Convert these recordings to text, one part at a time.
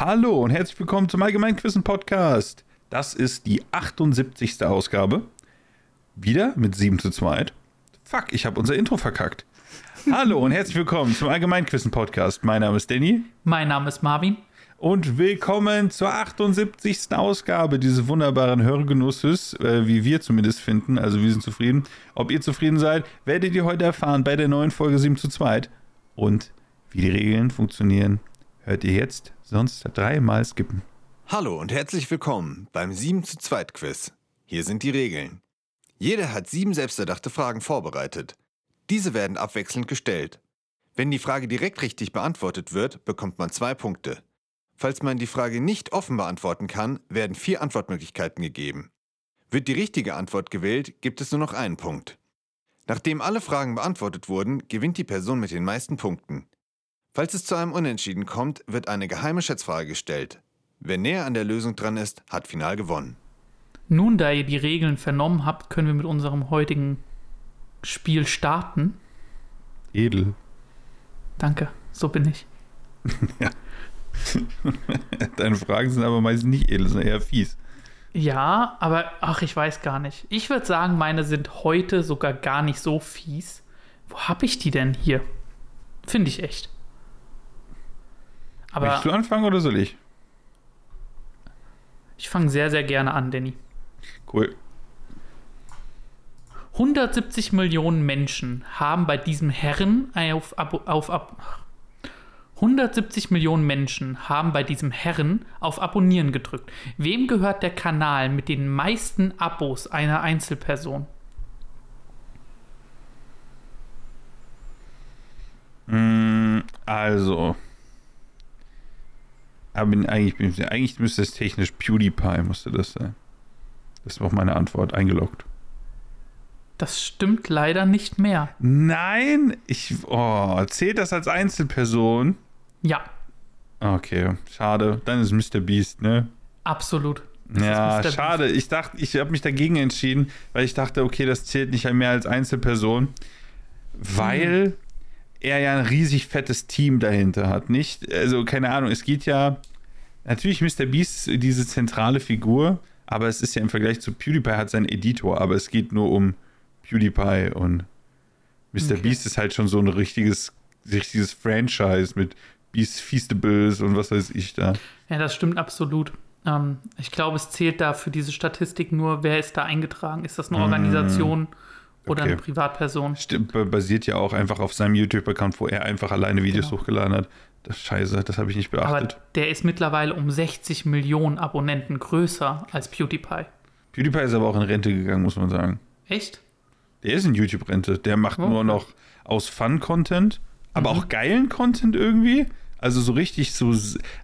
Hallo und herzlich willkommen zum Allgemeinquissen Podcast. Das ist die 78. Ausgabe. Wieder mit 7 zu 2. Fuck, ich habe unser Intro verkackt. Hallo und herzlich willkommen zum Allgemeinquissen Podcast. Mein Name ist Danny. Mein Name ist Marvin. Und willkommen zur 78. Ausgabe dieses wunderbaren Hörgenusses, äh, wie wir zumindest finden. Also wir sind zufrieden. Ob ihr zufrieden seid, werdet ihr heute erfahren bei der neuen Folge 7 zu 2. Und wie die Regeln funktionieren, hört ihr jetzt, sonst dreimal skippen. Hallo und herzlich willkommen beim 7 zu 2 Quiz. Hier sind die Regeln. Jeder hat sieben selbsterdachte Fragen vorbereitet. Diese werden abwechselnd gestellt. Wenn die Frage direkt richtig beantwortet wird, bekommt man zwei Punkte. Falls man die Frage nicht offen beantworten kann, werden vier Antwortmöglichkeiten gegeben. Wird die richtige Antwort gewählt, gibt es nur noch einen Punkt. Nachdem alle Fragen beantwortet wurden, gewinnt die Person mit den meisten Punkten. Falls es zu einem Unentschieden kommt, wird eine geheime Schätzfrage gestellt. Wer näher an der Lösung dran ist, hat final gewonnen. Nun, da ihr die Regeln vernommen habt, können wir mit unserem heutigen Spiel starten. Edel. Danke, so bin ich. ja. Deine Fragen sind aber meistens nicht edel, sondern eher fies. Ja, aber ach, ich weiß gar nicht. Ich würde sagen, meine sind heute sogar gar nicht so fies. Wo habe ich die denn hier? Finde ich echt. Aber Willst du anfangen oder soll ich? Ich fange sehr, sehr gerne an, Danny. Cool. 170 Millionen Menschen haben bei diesem Herren auf, auf, auf, auf 170 Millionen Menschen haben bei diesem Herren auf Abonnieren gedrückt. Wem gehört der Kanal mit den meisten Abos einer Einzelperson? Mm, also. Aber eigentlich, eigentlich müsste es technisch PewDiePie, musste das sein. Das war auch meine Antwort, eingeloggt. Das stimmt leider nicht mehr. Nein, ich. Oh, zählt das als Einzelperson? Ja. Okay, schade. Dann ist Mr. Beast, ne? Absolut. Das ja, schade. Beast. Ich dachte, ich habe mich dagegen entschieden, weil ich dachte, okay, das zählt nicht mehr als Einzelperson, weil hm. er ja ein riesig fettes Team dahinter hat, nicht? Also keine Ahnung. Es geht ja natürlich Mr. Beast ist diese zentrale Figur, aber es ist ja im Vergleich zu PewDiePie hat seinen Editor, aber es geht nur um PewDiePie und Mr. Okay. Beast ist halt schon so ein richtiges richtiges Franchise mit Beast Feastables und was weiß ich da. Ja, das stimmt absolut. Ähm, ich glaube, es zählt da für diese Statistik nur, wer ist da eingetragen? Ist das eine Organisation mm, oder okay. eine Privatperson? Stimmt, basiert ja auch einfach auf seinem YouTube-Account, wo er einfach alleine Videos genau. hochgeladen hat. Das scheiße, das habe ich nicht beachtet. Aber der ist mittlerweile um 60 Millionen Abonnenten größer als PewDiePie. PewDiePie ist aber auch in Rente gegangen, muss man sagen. Echt? Der ist in YouTube-Rente. Der macht oh, nur noch aus Fun-Content aber mhm. auch geilen Content irgendwie. Also so richtig so,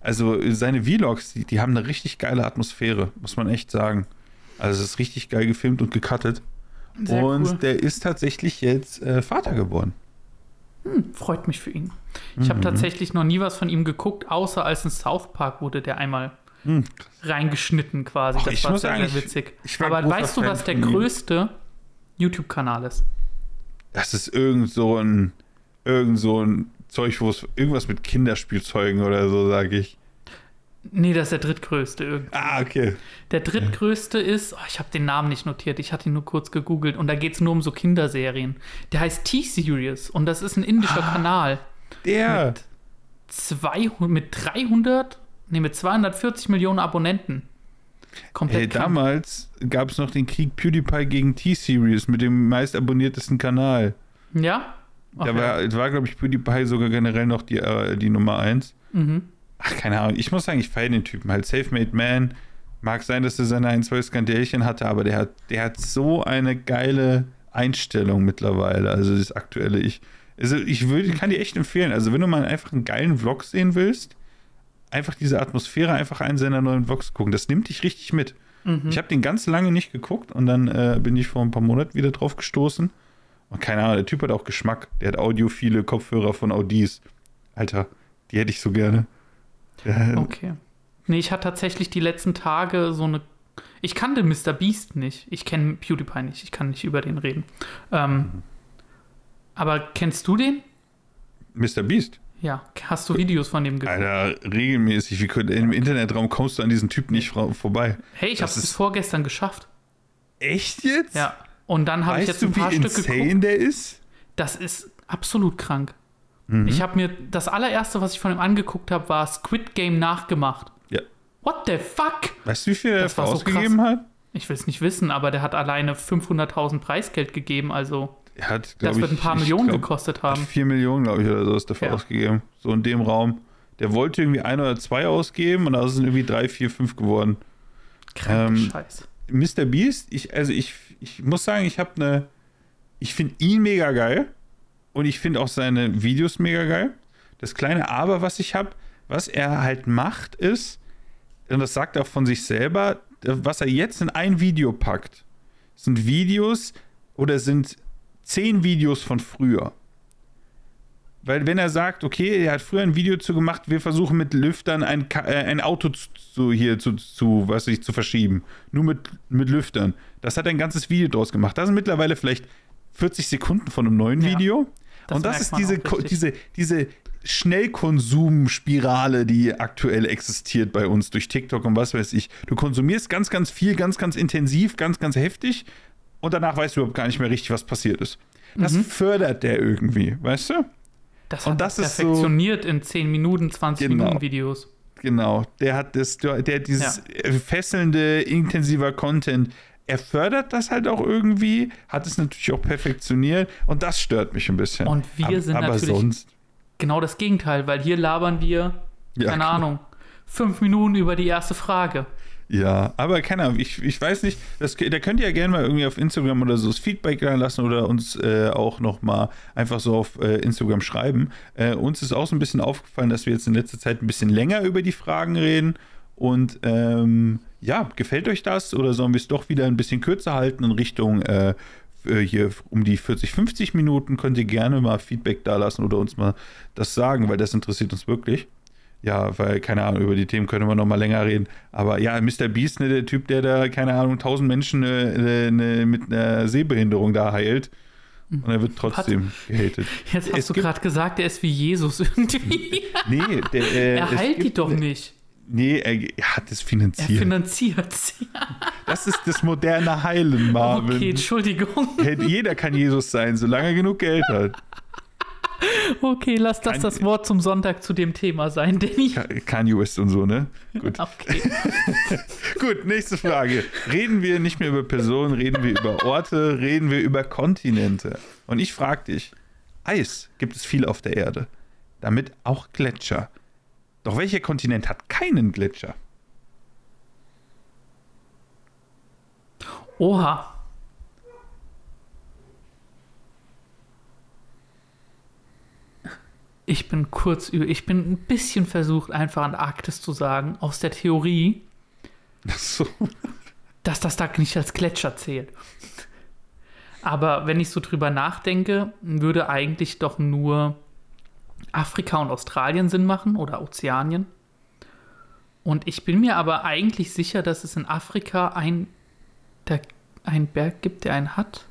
also seine Vlogs, die, die haben eine richtig geile Atmosphäre, muss man echt sagen. Also es ist richtig geil gefilmt und gecuttet. Sehr und cool. der ist tatsächlich jetzt äh, Vater geworden. Hm, freut mich für ihn. Ich mhm. habe tatsächlich noch nie was von ihm geguckt, außer als in South Park wurde der einmal mhm. reingeschnitten quasi. Och, das war sehr, witzig. Aber weißt du, was der größte YouTube-Kanal ist? Das ist irgend so ein irgend so ein Zeug, wo es irgendwas mit Kinderspielzeugen oder so, sage ich. Nee, das ist der drittgrößte irgendwie. Ah, okay. Der drittgrößte ist, oh, ich habe den Namen nicht notiert, ich hatte ihn nur kurz gegoogelt und da geht es nur um so Kinderserien. Der heißt T-Series und das ist ein indischer ah, Kanal. Der. Mit, 200, mit 300, nee, mit 240 Millionen Abonnenten. Komplett hey, damals gab es noch den Krieg PewDiePie gegen T-Series mit dem meist abonniertesten Kanal. Ja? Okay. Da war, war glaube ich, PewDiePie sogar generell noch die, äh, die Nummer 1. Mhm. Ach, keine Ahnung. Ich muss sagen, ich feiere den Typen. Halt, Safe-Made Man. Mag sein, dass er seine ein, zwei Skandälchen hatte, aber der hat, der hat so eine geile Einstellung mittlerweile. Also das aktuelle Ich. Also ich würde, kann dir echt empfehlen. Also wenn du mal einfach einen geilen Vlog sehen willst, einfach diese Atmosphäre, einfach einen seiner neuen Vlogs gucken. Das nimmt dich richtig mit. Mhm. Ich habe den ganz lange nicht geguckt und dann äh, bin ich vor ein paar Monaten wieder drauf gestoßen. Und keine Ahnung, der Typ hat auch Geschmack. Der hat audiophile Kopfhörer von Audis. Alter, die hätte ich so gerne. Ja. Okay. Nee, ich hatte tatsächlich die letzten Tage so eine. Ich kannte Mr. Beast nicht. Ich kenne PewDiePie nicht. Ich kann nicht über den reden. Ähm, mhm. Aber kennst du den? Mr. Beast? Ja, hast du Videos von dem geguckt? Alter, regelmäßig. Wie könnte, Im Internetraum kommst du an diesen Typ nicht vorbei. Hey, ich habe es vorgestern geschafft. Echt jetzt? Ja. Und dann habe ich jetzt ein paar wie Stück geguckt. der ist? Das ist absolut krank. Mhm. Ich habe mir das allererste, was ich von ihm angeguckt habe, war Squid Game nachgemacht. Ja. What the fuck? Weißt du, wie viel er dafür ausgegeben so hat? Ich will es nicht wissen, aber der hat alleine 500.000 Preisgeld gegeben, also er hat, das wird ein paar Millionen glaub, gekostet haben. Vier Millionen, glaube ich, oder so ist dafür ja. ausgegeben. So in dem Raum. Der wollte irgendwie ein oder zwei ausgeben und da sind irgendwie drei, vier, fünf geworden. Kranke ähm, Scheiß. Mr. Beast, ich, also ich, ich muss sagen, ich habe eine. Ich finde ihn mega geil und ich finde auch seine Videos mega geil. Das kleine Aber, was ich habe, was er halt macht, ist, und das sagt er von sich selber, was er jetzt in ein Video packt, sind Videos oder sind zehn Videos von früher. Weil wenn er sagt, okay, er hat früher ein Video zu gemacht, wir versuchen mit Lüftern ein, äh, ein Auto zu, hier zu, zu, was ich, zu verschieben. Nur mit, mit Lüftern. Das hat er ein ganzes Video draus gemacht. Das sind mittlerweile vielleicht 40 Sekunden von einem neuen ja, Video. Das Und das ist diese, diese, diese Schnellkonsumspirale, die aktuell existiert bei uns durch TikTok und was weiß ich. Du konsumierst ganz, ganz viel, ganz, ganz intensiv, ganz, ganz heftig und danach weißt du überhaupt gar nicht mehr richtig, was passiert ist. Das mhm. fördert der irgendwie, weißt du? Das und das ist perfektioniert so, in 10 Minuten, 20 genau, Minuten Videos. Genau, der hat das, der dieses ja. fesselnde, intensiver Content. Er fördert das halt auch irgendwie, hat es natürlich auch perfektioniert und das stört mich ein bisschen. Und wir aber, sind aber natürlich sonst genau das Gegenteil, weil hier labern wir, ja, keine klar. Ahnung, fünf Minuten über die erste Frage. Ja, aber keine Ahnung, ich, ich weiß nicht, das, da könnt ihr ja gerne mal irgendwie auf Instagram oder so das Feedback lassen oder uns äh, auch nochmal einfach so auf äh, Instagram schreiben. Äh, uns ist auch so ein bisschen aufgefallen, dass wir jetzt in letzter Zeit ein bisschen länger über die Fragen reden. Und ähm, ja, gefällt euch das oder sollen wir es doch wieder ein bisschen kürzer halten in Richtung äh, äh, hier um die 40, 50 Minuten? Könnt ihr gerne mal Feedback da lassen oder uns mal das sagen, weil das interessiert uns wirklich ja, weil, keine Ahnung, über die Themen können wir noch mal länger reden. Aber ja, Mr. Beast, ne, der Typ, der da, keine Ahnung, tausend Menschen ne, ne, mit einer Sehbehinderung da heilt. Und er wird trotzdem Hat, gehatet. Jetzt hast es du gerade gesagt, er ist wie Jesus irgendwie. nee, der, äh, er heilt die doch nicht. Nee, er, hat es finanziert. Er finanziert es. Das ist das moderne Heilen, Marvin. Okay, Entschuldigung. Jeder kann Jesus sein, solange er genug Geld hat. Okay, lass das das Wort zum Sonntag zu dem Thema sein, Danny. Kanye West und so, ne? Gut. Okay. Gut, nächste Frage. Reden wir nicht mehr über Personen, reden wir über Orte, reden wir über Kontinente. Und ich frage dich, Eis gibt es viel auf der Erde, damit auch Gletscher. Doch welcher Kontinent hat keinen Gletscher? Oha. Ich bin kurz über, ich bin ein bisschen versucht, einfach Antarktis zu sagen, aus der Theorie, so. dass das da nicht als Gletscher zählt. Aber wenn ich so drüber nachdenke, würde eigentlich doch nur Afrika und Australien Sinn machen oder Ozeanien. Und ich bin mir aber eigentlich sicher, dass es in Afrika ein, der, einen Berg gibt, der einen hat.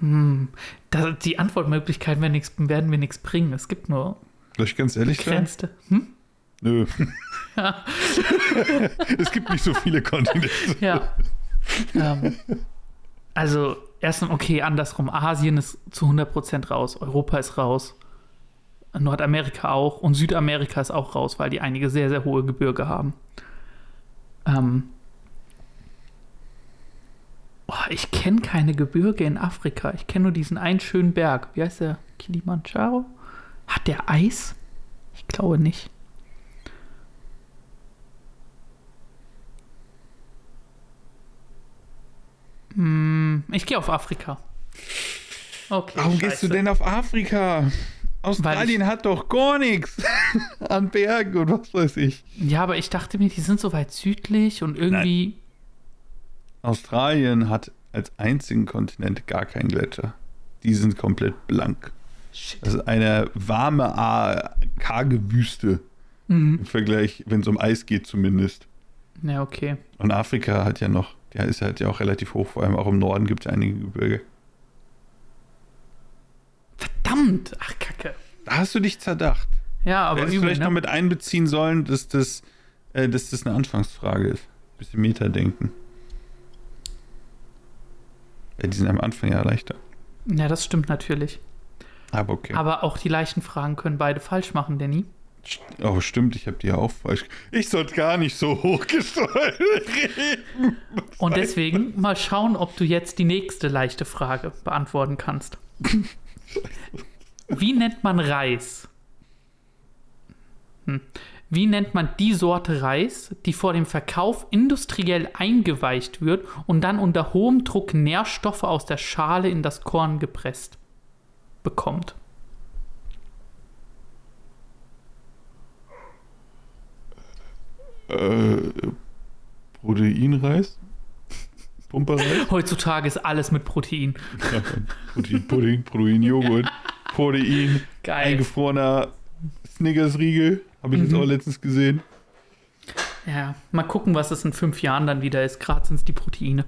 Hm. Da, die Antwortmöglichkeiten werden, nix, werden mir nichts bringen. Es gibt nur. Soll ich ganz ehrlich begrenzte. Hm? Nö. Ja. es gibt nicht so viele Kontinente. Ja. Ähm, also, erstens, okay, andersrum. Asien ist zu 100% raus. Europa ist raus. Nordamerika auch. Und Südamerika ist auch raus, weil die einige sehr, sehr hohe Gebirge haben. Ähm, ich kenne keine Gebirge in Afrika. Ich kenne nur diesen einen schönen Berg. Wie heißt der? Kilimanjaro? Hat der Eis? Ich glaube nicht. Hm, ich gehe auf Afrika. Okay. Warum scheiße. gehst du denn auf Afrika? Australien hat doch gar nichts an Bergen und was weiß ich. Ja, aber ich dachte mir, die sind so weit südlich und irgendwie. Nein. Australien hat als einzigen Kontinent gar keinen Gletscher. Die sind komplett blank. Shit. Das ist eine warme, karge Wüste. Mhm. Im Vergleich, wenn es um Eis geht, zumindest. Ja, okay. Und Afrika hat ja noch, der ist halt ja auch relativ hoch, vor allem auch im Norden gibt es einige Gebirge. Verdammt! Ach, Kacke. Da hast du dich zerdacht. Ja, aber Hättest übel, vielleicht ne? noch mit einbeziehen sollen, dass das, äh, dass das eine Anfangsfrage ist. Bisschen Meta-Denken. Ja, die sind am Anfang ja leichter. Ja, das stimmt natürlich. Aber okay. Aber auch die leichten Fragen können beide falsch machen, Danny. Oh, stimmt, ich habe die ja auch falsch. Ich sollte gar nicht so hochgesteuert reden. Und deswegen mal schauen, ob du jetzt die nächste leichte Frage beantworten kannst. Wie nennt man Reis? Hm. Wie nennt man die Sorte Reis, die vor dem Verkauf industriell eingeweicht wird und dann unter hohem Druck Nährstoffe aus der Schale in das Korn gepresst bekommt? Äh, Proteinreis? Pumperreis? Heutzutage ist alles mit Protein. Ja, Proteinpudding, Proteinjoghurt, Protein, Geil. eingefrorener Snickers-Riegel. Habe ich jetzt Mhm. auch letztens gesehen. Ja, mal gucken, was es in fünf Jahren dann wieder ist. Gerade sind es die Proteine.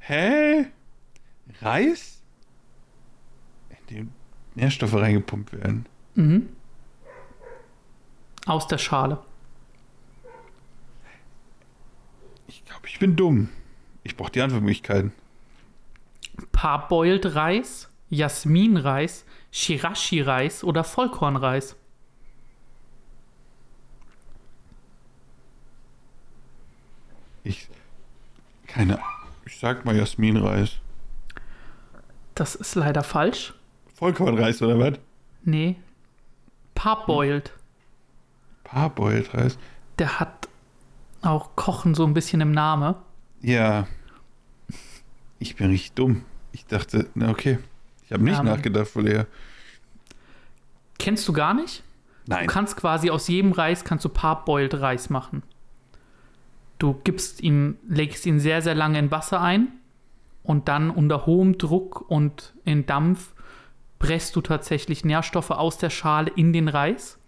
Hä? Reis? In dem Nährstoffe reingepumpt werden. Mhm. Aus der Schale. Ich glaube, ich bin dumm. Ich brauche die Antwortmöglichkeiten. Parboiled Reis, Jasminreis, Shirashi-Reis oder Vollkornreis? Ich. Keine Ahnung. Ich sag mal Jasminreis. Das ist leider falsch. Vollkornreis oder was? Nee. Parboiled. Parboiled-Reis. Der hat auch Kochen so ein bisschen im Namen. Ja. Ich bin richtig dumm. Ich dachte, na okay. Ich habe nicht Mann. nachgedacht vorher. Kennst du gar nicht? Nein. Du kannst quasi aus jedem Reis kannst du Parboiled Reis machen. Du gibst ihn, legst ihn sehr, sehr lange in Wasser ein und dann unter hohem Druck und in Dampf presst du tatsächlich Nährstoffe aus der Schale in den Reis,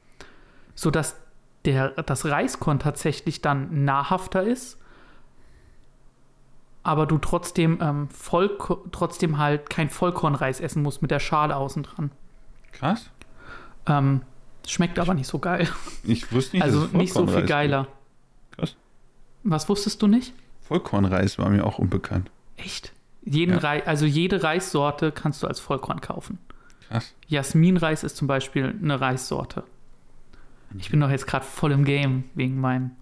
sodass der, das Reiskorn tatsächlich dann nahrhafter ist, aber du trotzdem, ähm, Vollko trotzdem halt kein Vollkornreis essen musst mit der Schale außen dran. Krass. Ähm, schmeckt aber nicht so geil. Ich wusste nicht, also nicht so viel geiler. gibt. Krass. Was wusstest du nicht? Vollkornreis war mir auch unbekannt. Echt? Jeden Ja. Rei also jede Reissorte kannst du als Vollkorn kaufen. Krass. Jasminreis ist zum Beispiel eine Reissorte. Ich bin doch jetzt gerade voll im Game wegen meinem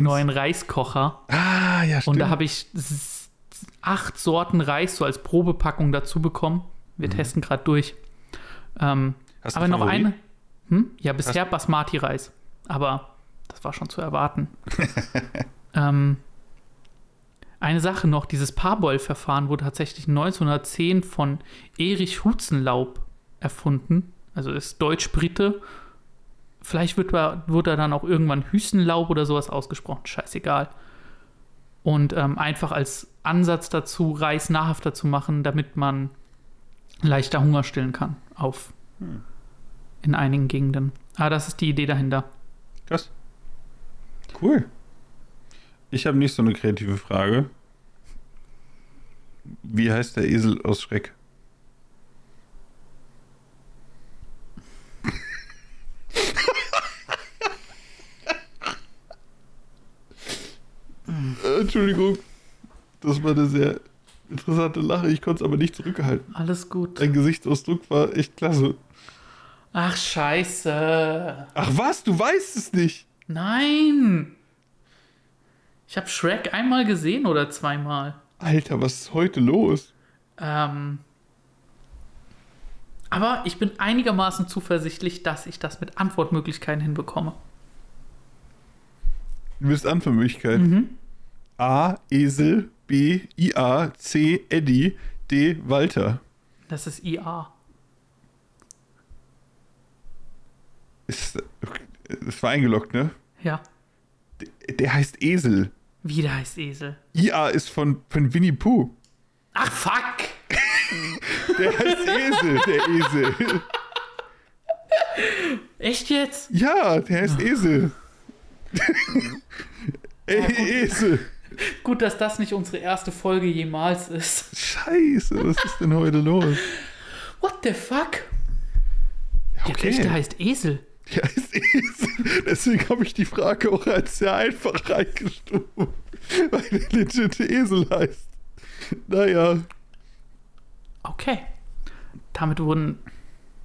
neuen Reiskocher. Ah, ja, stimmt. Und da habe ich acht Sorten Reis so als Probepackung dazu bekommen. Wir testen gerade durch. Ähm, Mhm. Hast aber noch eine. Hm? Ja, bisher Basmati-Reis. Aber das war schon zu erwarten. ähm, eine Sache noch: dieses Parboil-Verfahren wurde tatsächlich 1910 von Erich Hutzenlaub erfunden. Also ist Deutsch-Brite. Vielleicht wird, er- wird er dann auch irgendwann Hüsenlaub oder sowas ausgesprochen. Scheißegal. Und ähm, einfach als Ansatz dazu, Reis nahrhafter zu machen, damit man leichter Hunger stillen kann. Auf in einigen Gegenden. Aber das ist die Idee dahinter. Krass. Cool. Ich habe nicht so eine kreative Frage. Wie heißt der Esel aus Schreck? Entschuldigung. Das war eine sehr interessante Lache. Ich konnte es aber nicht zurückhalten. Alles gut. Dein Gesichtsausdruck war echt klasse. Ach, scheiße. Ach was, du weißt es nicht. Nein. Ich habe Shrek einmal gesehen oder zweimal. Alter, was ist heute los? Ähm, aber ich bin einigermaßen zuversichtlich, dass ich das mit Antwortmöglichkeiten hinbekomme. Du bist Antwortmöglichkeiten. A. Esel. B. IA. C. Eddie. D. Walter. Das ist IA. Ist, das war eingeloggt, ne? Ja. Der, der heißt Esel. Wie der heißt Esel. IA ist von, von Winnie Pooh. Ach, fuck. Der heißt Esel, der Esel. Echt jetzt? Ja, der heißt Esel. Ey, Esel. Gut, dass das nicht unsere erste Folge jemals ist. Scheiße, was ist denn heute los? What the fuck? Ja, Der echte heißt Esel. Ja, ist Esel. Deswegen habe ich die Frage auch als sehr einfach reingestuft. Weil der legit Esel heißt. Naja. Okay. Damit wurden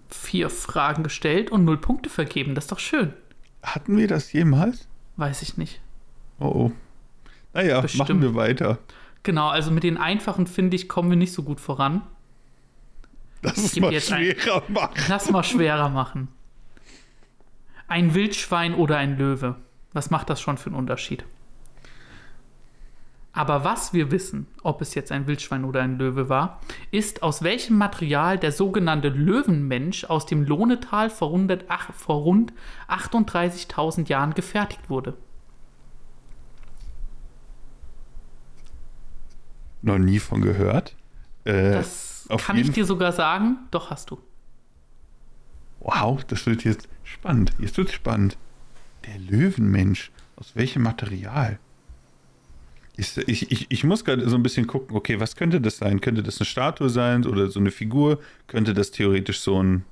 vier Fragen gestellt und null Punkte vergeben. Das ist doch schön. Hatten wir das jemals? Weiß ich nicht. Oh oh. Naja, Bestimmt. machen wir weiter. Genau, also mit den einfachen, finde ich, kommen wir nicht so gut voran. Lass es mal jetzt ein- schwerer machen. Lass mal schwerer machen. Ein Wildschwein oder ein Löwe. Was macht das schon für einen Unterschied? Aber was wir wissen, ob es jetzt ein Wildschwein oder ein Löwe war, ist, aus welchem Material der sogenannte Löwenmensch aus dem Lohnetal vor, 100, ach, vor rund 38.000 Jahren gefertigt wurde. Noch nie von gehört. Äh, Das kann ich dir sogar sagen. Doch, hast du. Wow, das wird jetzt spannend. Jetzt wird spannend. Der Löwenmensch. Aus welchem Material? Ich, ich, ich, muss gerade so ein bisschen gucken, okay, was könnte das sein? Könnte das eine Statue sein oder so eine Figur? Könnte das theoretisch so ein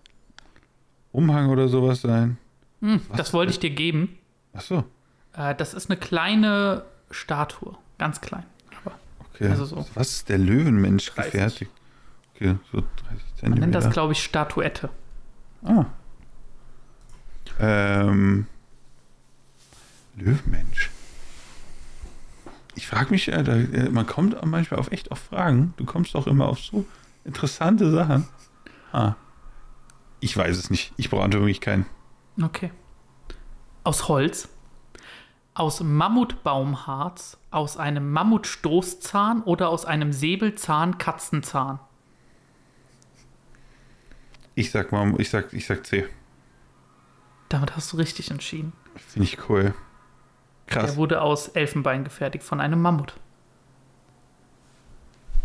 Umhang oder sowas sein? Hm, das wollte denn? ich dir geben. Achso, Äh, das ist eine kleine Statue. Ganz klein. Okay. Also so. Was ist der Löwenmensch 30. gefertigt? Okay, so 30 man nennt das, Zentimeter. glaube ich, Statuette. Ah. Ähm. Löwenmensch. Ich frage mich, äh, da, äh, man kommt manchmal auf echt auf Fragen. Du kommst auch immer auf so interessante Sachen. Ah. Ich weiß es nicht. Ich brauche wirklich keinen. Okay. Aus Holz, aus Mammutbaumharz, aus einem Mammutstoßzahn oder aus einem Säbelzahn-Katzenzahn. Ich sag mal, ich sag, ich sag C. Damit hast du richtig entschieden. Finde ich cool. Krass. Der wurde aus Elfenbein gefertigt von einem Mammut.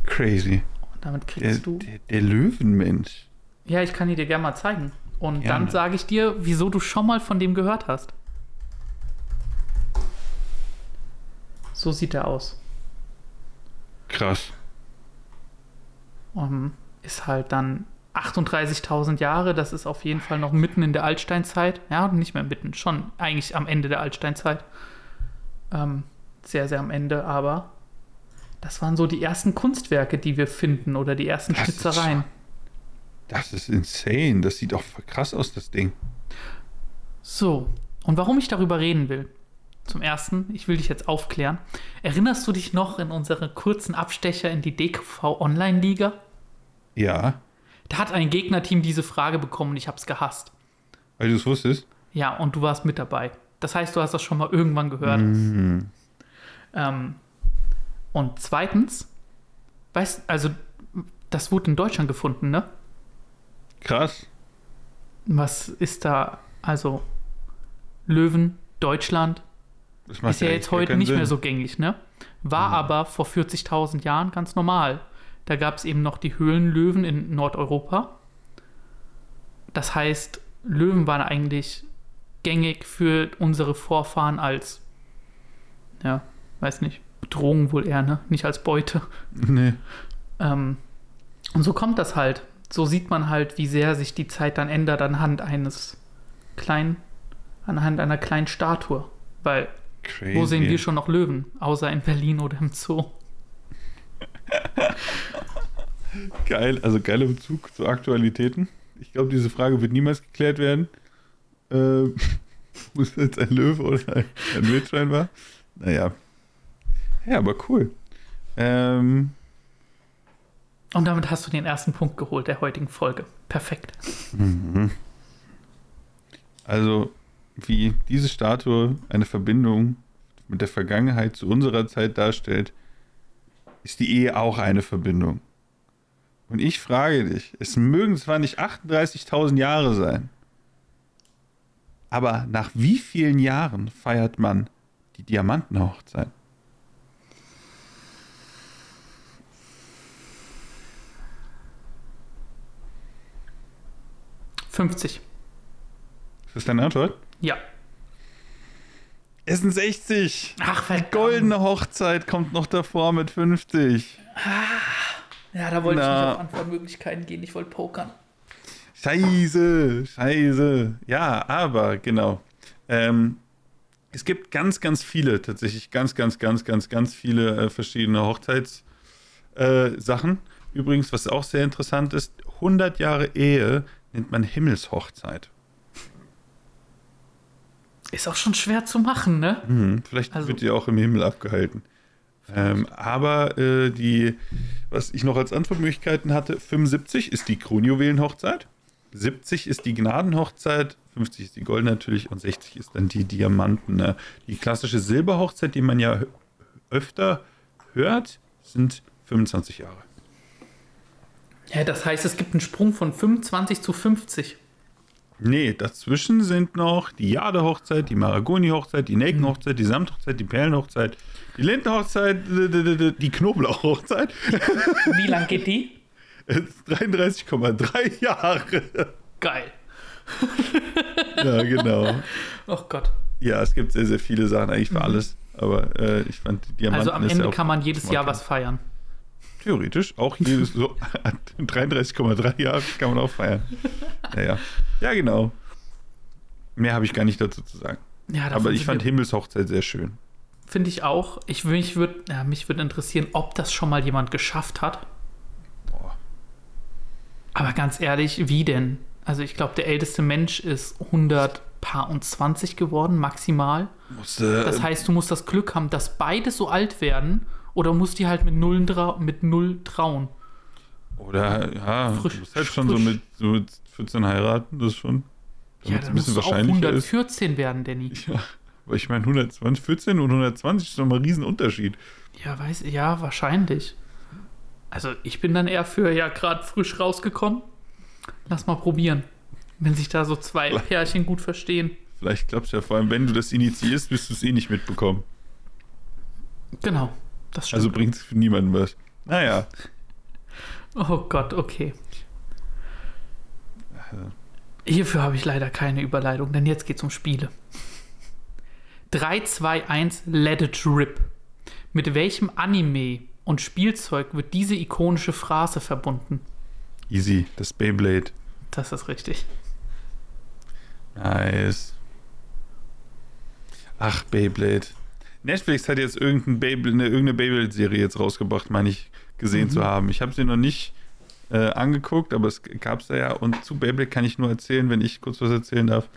Crazy. Und damit Der, kriegst du. der, der Löwenmensch. Ja, ich kann ihn dir gerne mal zeigen. Und Gerne. dann sage ich dir, wieso du schon mal von dem gehört hast. So sieht er aus. Krass. Ähm, ist halt dann 38.000 Jahre. Das ist auf jeden Fall noch mitten in der Altsteinzeit. Ja, nicht mehr mitten, schon eigentlich am Ende der Altsteinzeit. Ähm, sehr, sehr am Ende, aber das waren so die ersten Kunstwerke, die wir finden oder die ersten Das ist Schnitzereien. Das ist insane. Das sieht auch voll krass aus, das Ding. So, und warum ich darüber reden will. Zum ersten, ich will dich jetzt aufklären. Erinnerst du dich noch in unsere kurzen Abstecher in die DKV Online-Liga? Ja, Da hat ein Gegnerteam diese Frage bekommen und ich habe es gehasst. weil du es wusstest. Ja, und du warst mit dabei. Das heißt, du hast das schon mal irgendwann gehört. Mhm. Ähm, und zweitens, weißt also, das wurde in Deutschland gefunden, ne? Krass. Was ist da, also, Löwen, Deutschland, ist ja eigentlich jetzt heute nicht mehr Sinn. so gängig, ne? War aber vor 40.000 Jahren ganz normal. Da gab es eben noch die Höhlenlöwen in Nordeuropa. Das heißt, Löwen waren eigentlich gängig für unsere Vorfahren als, ja, weiß nicht, Bedrohung wohl eher, ne? Nicht als Beute. Nee. Ähm, und so kommt das halt. So sieht man halt, wie sehr sich die Zeit dann ändert anhand eines kleinen, anhand einer kleinen Statue. Weil Crazy. wo sehen wir schon noch Löwen? Außer in Berlin oder im Zoo. Geil, also geiler Bezug zu Aktualitäten. Ich glaube, diese Frage wird niemals geklärt werden. Äh, wo es jetzt ein Löwe oder ein, ein Wildschwein war. Naja. Ja, aber cool. Ähm, Und damit hast du den ersten Punkt geholt der heutigen Folge. Perfekt. also, wie diese Statue eine Verbindung mit der Vergangenheit zu unserer Zeit darstellt, ist die Ehe auch eine Verbindung. Und ich frage dich, es mögen zwar nicht 38.000 Jahre sein, aber nach wie vielen Jahren feiert man die Diamantenhochzeit? »50. Ist das deine Antwort? Ja. Es sind 60. Ach, Die verdammt. goldene Hochzeit kommt noch davor mit 50. Ja, da wollte ich Na. nicht auf Antwortmöglichkeiten gehen. Ich wollte pokern. Scheiße, scheiße. Ja, aber genau. Ähm, es gibt ganz, ganz viele, tatsächlich ganz, ganz, ganz, ganz, ganz viele äh, verschiedene Hochzeitssachen. Äh. Übrigens, was auch sehr interessant ist, 100 Jahre Ehe nennt man Himmelshochzeit. Ist auch schon schwer zu machen, ne? Hm, vielleicht Also- wird die auch im Himmel abgehalten. Ähm, aber äh, die, was ich noch als Antwortmöglichkeiten hatte, 75 ist die Kronjuwelenhochzeit, 70 ist die Gnadenhochzeit, 50 ist die Gold natürlich und 60 ist dann die Diamanten. Ne? Die klassische Silberhochzeit, die man ja öfter hört, sind 25 Jahre. Ja, das heißt, es gibt einen Sprung von 25 zu 50. Nee, dazwischen sind noch die Jade-Hochzeit, die Maragoni-Hochzeit, die Nelkenhochzeit, die Samthochzeit, die Perlenhochzeit, die Lindenhochzeit, die Knoblauchhochzeit. Wie lang geht die? 33,3 Jahre. Geil. Ja, genau. Oh Gott. Ja, es gibt sehr, sehr viele Sachen eigentlich für alles. Aber äh, ich fand die Diamanten Also am Ende kann man jedes Jahr was feiern. Theoretisch auch jedes so 33,3 Jahre kann man auch feiern. Naja. Ja, genau. Mehr habe ich gar nicht dazu zu sagen. Ja, Aber ich fand Himmelshochzeit sehr schön. Finde ich auch. Ich, mich würde ja, mich würd interessieren, ob das schon mal jemand geschafft hat. Boah. Aber ganz ehrlich, wie denn? Also ich glaube, der älteste Mensch ist 120 geworden, maximal. Musste, Das heißt, du musst das Glück haben, dass beide so alt werden oder musst die halt mit null, trau mit null trauen. Oder ja, Frisch, du musst halt schon so frisch. mit, so mit 14 heiraten, das ist schon. Ja, dann ein musst bisschen du auch wahrscheinlicher ist. 114 werden, Danny. Ja, aber ich meine 120, 14 und 120 ist doch mal ein Riesenunterschied. Ja, weiß ja, wahrscheinlich. Also ich bin dann eher für, ja, gerade frisch rausgekommen. Lass mal probieren. Wenn sich da so zwei Vielleicht. Pärchen gut verstehen. Vielleicht klappt es ja vor allem, wenn du das initiierst, wirst du es eh nicht mitbekommen. Genau, das stimmt. Also bringt es für niemanden was. Naja, oh Gott, okay. Hierfür habe ich leider keine Überleitung, denn jetzt geht es um Spiele. 3, 2, 1, Let It Rip. Mit welchem Anime und Spielzeug wird diese ikonische Phrase verbunden? easy, das Beyblade. Das ist richtig. Nice. Ach, Beyblade. Netflix hat jetzt irgendein Beyblade, eine, irgendeine Beyblade-Serie jetzt rausgebracht, meine ich, gesehen zu haben. Ich habe sie noch nicht äh, angeguckt, aber es gab es da ja. Und zu Beyblade kann ich nur erzählen, wenn ich kurz was erzählen darf.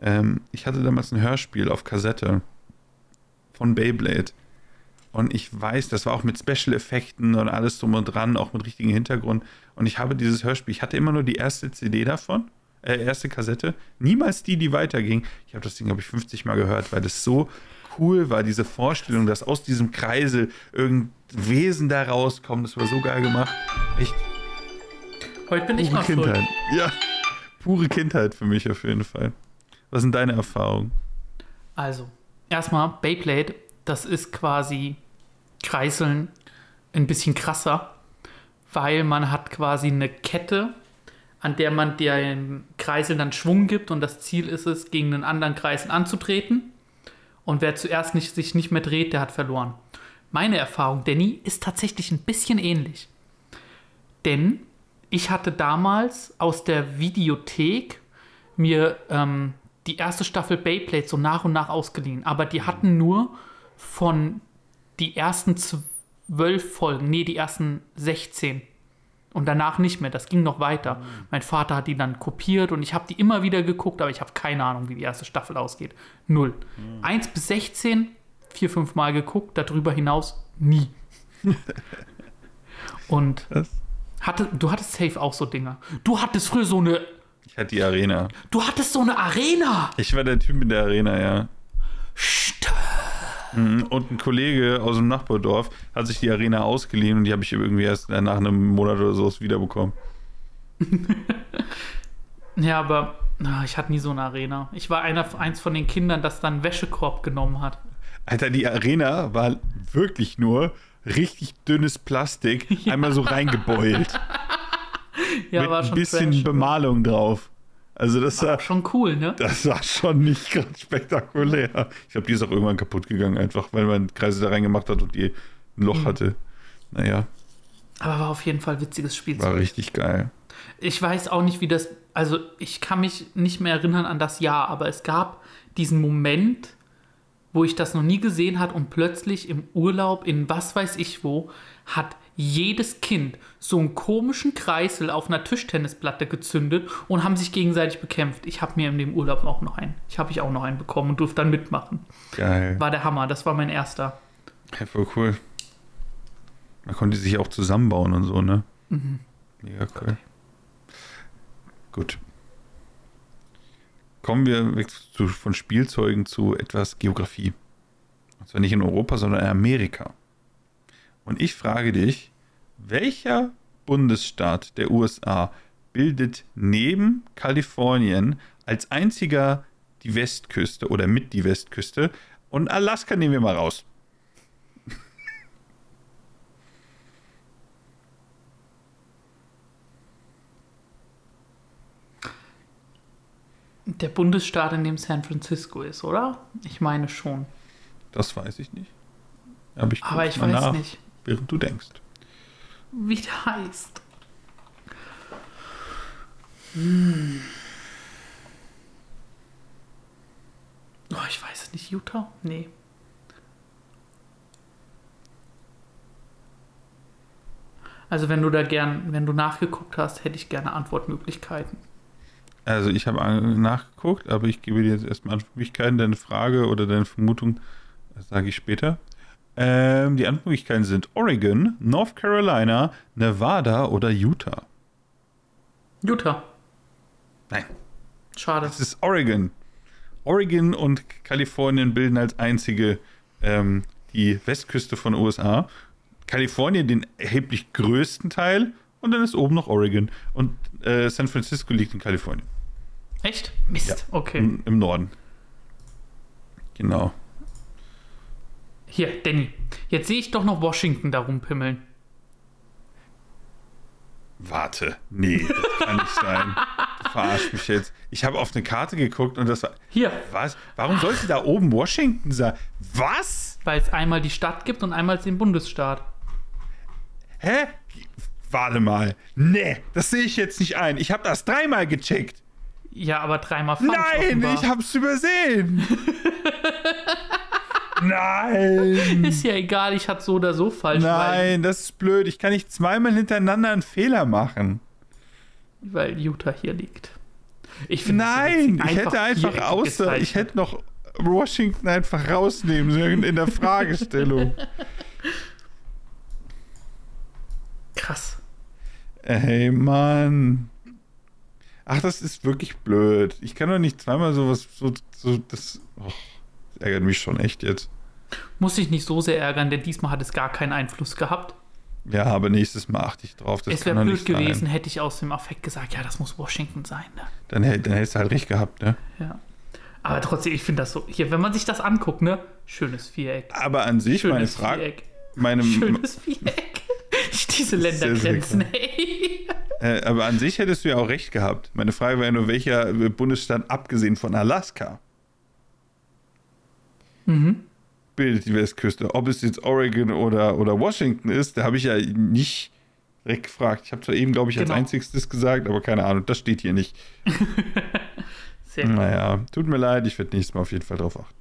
Ähm, ich hatte damals ein Hörspiel auf Kassette von Beyblade. Und ich weiß, das war auch mit Special-Effekten und alles drum und dran, auch mit richtigem Hintergrund. Und ich habe dieses Hörspiel, ich hatte immer nur die erste CD davon, äh, erste Kassette, niemals die, die weiterging. Ich habe das Ding, glaube ich, 50 Mal gehört, weil das so cool war, diese Vorstellung, dass aus diesem Kreisel irgendein Wesen da rauskommt. Das war so geil gemacht. Echt Heute bin ich mal schuld. Kindheit. Ja, pure Kindheit für mich auf jeden Fall. Was sind deine Erfahrungen? Also, erstmal Beyblade, das ist quasi Kreiseln ein bisschen krasser, weil man hat quasi eine Kette, an der man dem Kreisel dann Schwung gibt und das Ziel ist es, gegen einen anderen Kreisel anzutreten. Und wer zuerst nicht, sich nicht mehr dreht, der hat verloren. Meine Erfahrung, Danny, ist tatsächlich ein bisschen ähnlich. Denn ich hatte damals aus der Videothek mir ähm, die erste Staffel Beyblade so nach und nach ausgeliehen. Aber die hatten nur von die ersten zwölf Folgen, nee, die ersten 16. Und danach nicht mehr. Das ging noch weiter. Mein Vater hat die dann kopiert und ich habe die immer wieder geguckt, aber ich habe keine Ahnung, wie die erste Staffel ausgeht. Null. 1 bis 16, vier, fünf Mal geguckt, darüber hinaus nie. und Was? hatte, du hattest safe auch so Dinger. Du hattest früher so eine. Ich hatte die Arena. Du hattest so eine Arena. Ich war der Typ in der Arena, ja. Stimmt. Mhm, Und ein Kollege aus dem Nachbardorf hat sich die Arena ausgeliehen und die habe ich irgendwie erst nach einem Monat oder so wiederbekommen. Ja, aber ich hatte nie so eine Arena. Ich war einer, eins von den Kindern, das dann Wäschekorb genommen hat. Alter, die Arena war wirklich nur richtig dünnes Plastik, einmal so reingebeult. Ja, mit war ein schon bisschen trash. Bemalung drauf. Also das war, War schon cool, ne? das war schon nicht gerade spektakulär. Ich glaube, die ist auch irgendwann kaputt gegangen, einfach weil man Kreise da reingemacht hat und die ein Loch Mhm. hatte. Naja, Aber war auf jeden Fall witziges Spielzeug. war richtig geil. Ich weiß auch nicht, wie das. Also, ich kann mich nicht mehr erinnern an das Jahr, aber es gab diesen Moment, wo ich das noch nie gesehen hat und plötzlich im Urlaub in was weiß ich wo hat jedes Kind so einen komischen Kreisel auf einer Tischtennisplatte gezündet und haben sich gegenseitig bekämpft. Ich habe mir in dem Urlaub auch noch einen. Ich habe ich auch noch einen bekommen und durfte dann mitmachen. Geil. War der Hammer. Das war mein erster. Ja, voll cool. Man konnte sich auch zusammenbauen und so, ne? Mega cool. Gut. Kommen wir weg zu, von Spielzeugen zu etwas Geografie. Und zwar nicht in Europa, sondern in Amerika. Und ich frage dich, welcher Bundesstaat der USA bildet neben Kalifornien als einziger die Westküste oder mit die Westküste? Und Alaska nehmen wir mal raus. Der Bundesstaat, in dem San Francisco ist, oder? Ich meine schon. Das weiß ich nicht. Aber ich, Aber ich weiß nach, nicht, Während du denkst. wie der heißt. Hm. Oh, ich weiß es nicht. Utah? Nee. Also wenn du da gern, wenn du nachgeguckt hast, hätte ich gerne Antwortmöglichkeiten. Also ich habe nachgeguckt, aber ich gebe dir jetzt erstmal Antwortmöglichkeiten. Deine Frage oder deine Vermutung sage ich später. Ähm, die Antwortmöglichkeiten sind Oregon, North Carolina, Nevada oder Utah. Utah. Nein, Schade. es ist Oregon. Oregon und Kalifornien bilden als einzige ähm, die Westküste von USA. Kalifornien den erheblich größten Teil und dann ist oben noch Oregon. Und äh, San Francisco liegt in Kalifornien. Echt? Mist. Okay. Im, Im Norden. Genau. Hier, Danny. Jetzt sehe ich doch noch Washington da rumpimmeln. Warte. Nee, das kann nicht sein. Du verarsch mich jetzt. Ich habe auf eine Karte geguckt und das war. Hier, Was? Warum sollte da oben Washington sein? Was? weil es einmal die Stadt gibt und einmal den Bundesstaat. Hä? Warte mal. Nee, das sehe ich jetzt nicht ein. Ich habe das dreimal gecheckt. Ja, aber dreimal falsch. Nein, offenbar. ich hab's übersehen. Nein. Ist ja egal, ich hatte so oder so falsch, Nein, das ist blöd. Ich kann nicht zweimal hintereinander einen Fehler machen. weil, Utah hier liegt. Ich finde es Nein, ich hätte einfach außer, ich hätte noch Washington einfach rausnehmen sollen in der Fragestellung. Krass. Ey, Mann. Ach, das ist wirklich blöd. Ich kann doch nicht zweimal sowas, so, so das, das ärgert mich schon echt jetzt. Muss ich nicht so sehr ärgern, denn diesmal hat es gar keinen Einfluss gehabt. Ja, aber nächstes Mal achte ich drauf. Das es wäre blöd gewesen, Sein. hätte ich aus dem Affekt gesagt, ja, das muss Washington sein. Ne? Dann, dann hättest du halt recht gehabt, ne? Ja. Aber trotzdem, ich finde das so. Hier, wenn man sich das anguckt, ne? Schönes Viereck. Aber an sich, meine Schönes Frage, Viereck. meine, Schönes Viereck. Diese Ländergrenzen, ey. äh, aber an sich hättest du ja auch recht gehabt. Meine Frage wäre nur, welcher Bundesstaat, abgesehen von Alaska, Mhm. bildet die Westküste? Ob es jetzt Oregon oder, oder Washington ist, da habe ich ja nicht direkt gefragt. Ich habe zwar eben, glaube ich, als Genau. einzigstes gesagt, aber keine Ahnung, das steht hier nicht. Sehr gut. Naja, tut mir leid, ich werde nächstes Mal auf jeden Fall drauf achten.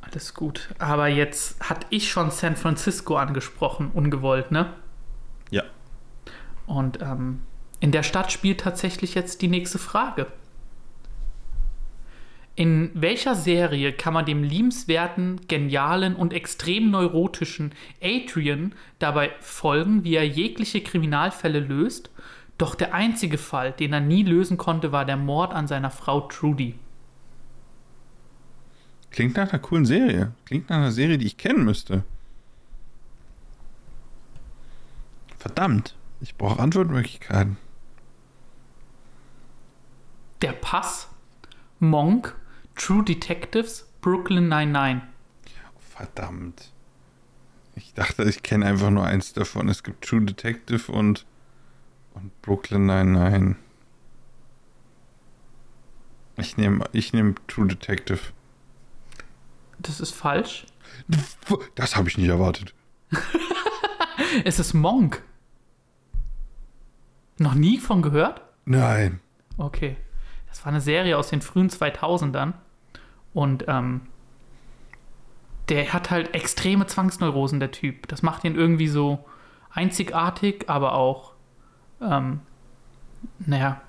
Alles gut. Aber jetzt hatte ich schon San Francisco angesprochen, ungewollt, ne? Ja. Und ähm, in der Stadt spielt tatsächlich jetzt die nächste Frage. In welcher Serie kann man dem liebenswerten, genialen und extrem neurotischen Adrian dabei folgen, wie er jegliche Kriminalfälle löst? Doch der einzige Fall, den er nie lösen konnte, war der Mord an seiner Frau Trudy. Klingt nach einer coolen Serie. Klingt nach einer Serie, die ich kennen müsste. Verdammt, ich brauche Antwortmöglichkeiten. Der Pass, Monk, True Detectives, Brooklyn 99. Verdammt. Ich dachte, ich kenne einfach nur eins davon. Es gibt True Detective und, und Brooklyn Nine-Nine. Ich nehme ich nehm True Detective. Das ist falsch. Das habe ich nicht erwartet. es ist Monk. Noch nie von gehört? Nein. Okay. Das war eine Serie aus den frühen 2000ern. Und ähm, der hat halt extreme Zwangsneurosen, der Typ. Das macht ihn irgendwie so einzigartig, aber auch, ähm, naja,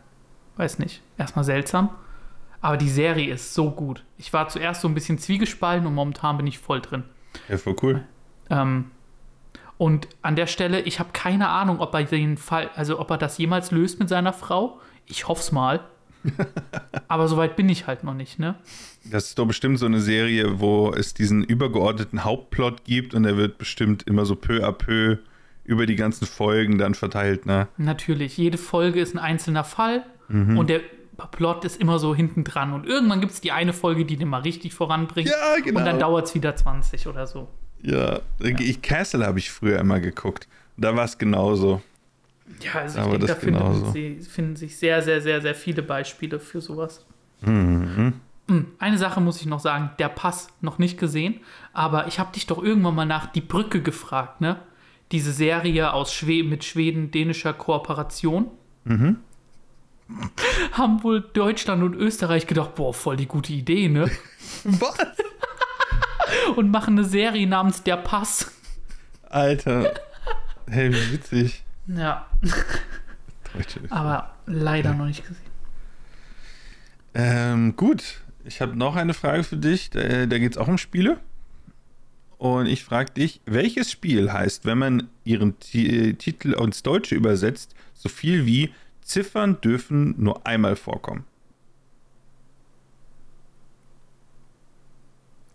weiß nicht, erstmal seltsam. Aber die Serie ist so gut. Ich war zuerst so ein bisschen zwiegespalten und momentan bin ich voll drin. Ja, voll cool. Ähm, und an der Stelle, ich habe keine Ahnung, ob er den Fall, also ob er das jemals löst mit seiner Frau. Ich hoffe es mal. Aber soweit bin ich halt noch nicht, ne? Das ist doch bestimmt so eine Serie, wo es diesen übergeordneten Hauptplot gibt und der wird bestimmt immer so peu à peu über die ganzen Folgen dann verteilt, ne? Natürlich. Jede Folge ist ein einzelner Fall mhm. und der Plot ist immer so hinten dran. Und irgendwann gibt es die eine Folge, die den mal richtig voranbringt. Ja, genau. Und dann dauert es wieder 20 oder so. Ja, ja. Ich, Castle habe ich früher immer geguckt. Da war es genauso. Ja, also ich denke, da finden, sie, finden, sich sehr, sehr, sehr, sehr viele Beispiele für sowas. Mhm. Hm, eine Sache muss ich noch sagen, der Pass noch nicht gesehen, aber ich habe dich doch irgendwann mal nach Die Brücke gefragt, ne? Diese Serie aus Schweden mit Schweden-dänischer Kooperation. Mhm. Haben wohl Deutschland und Österreich gedacht, boah, voll die gute Idee, ne? Was? und machen eine Serie namens Der Pass. Alter. Hey, wie witzig. Ja. Aber leider ja. noch nicht gesehen. Ähm, gut. Ich habe noch eine Frage für dich. Da, da geht es auch um Spiele. Und ich frage dich, welches Spiel heißt, wenn man ihren T Titel ins Deutsche übersetzt, so viel wie Ziffern dürfen nur einmal vorkommen?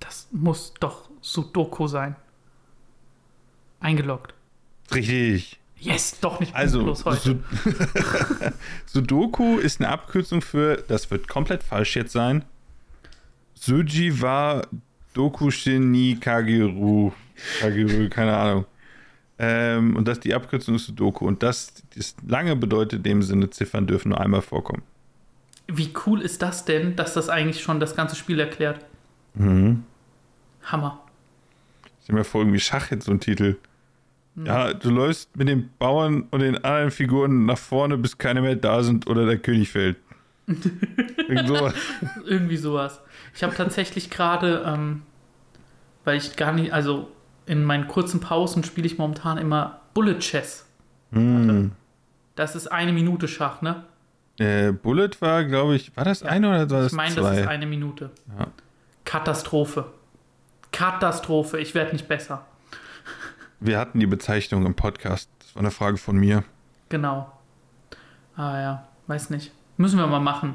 Das muss doch Sudoku sein. Eingeloggt. Richtig. Yes, doch nicht also, heute. Sudoku ist eine Abkürzung für, das wird komplett falsch jetzt sein. Suji wa Dokushin ni Kageru. Kageru, keine Ahnung. Ähm, und das die Abkürzung ist Sudoku. Und das, das lange bedeutet in dem Sinne, Ziffern dürfen nur einmal vorkommen. Wie cool ist das denn, dass das eigentlich schon das ganze Spiel erklärt? Mhm. Hammer. Ich stelle mir vor, irgendwie Schach jetzt so ein Titel. Ja, du läufst mit den Bauern und den anderen Figuren nach vorne, bis keine mehr da sind oder der König fällt. Irgend sowas. Irgendwie sowas. Ich habe tatsächlich gerade, ähm, weil ich gar nicht, also in meinen kurzen Pausen spiele ich momentan immer Bullet Chess. Mm. Das ist eine Minute Schach, ne? Äh, Bullet war, glaube ich, war das ja. eine oder war das Ich meine, das ist eine Minute. Ja. Katastrophe. Katastrophe. Ich werde nicht besser. Wir hatten die Bezeichnung im Podcast. Das war eine Frage von mir. Genau. Ah ja, weiß nicht. Müssen wir mal machen.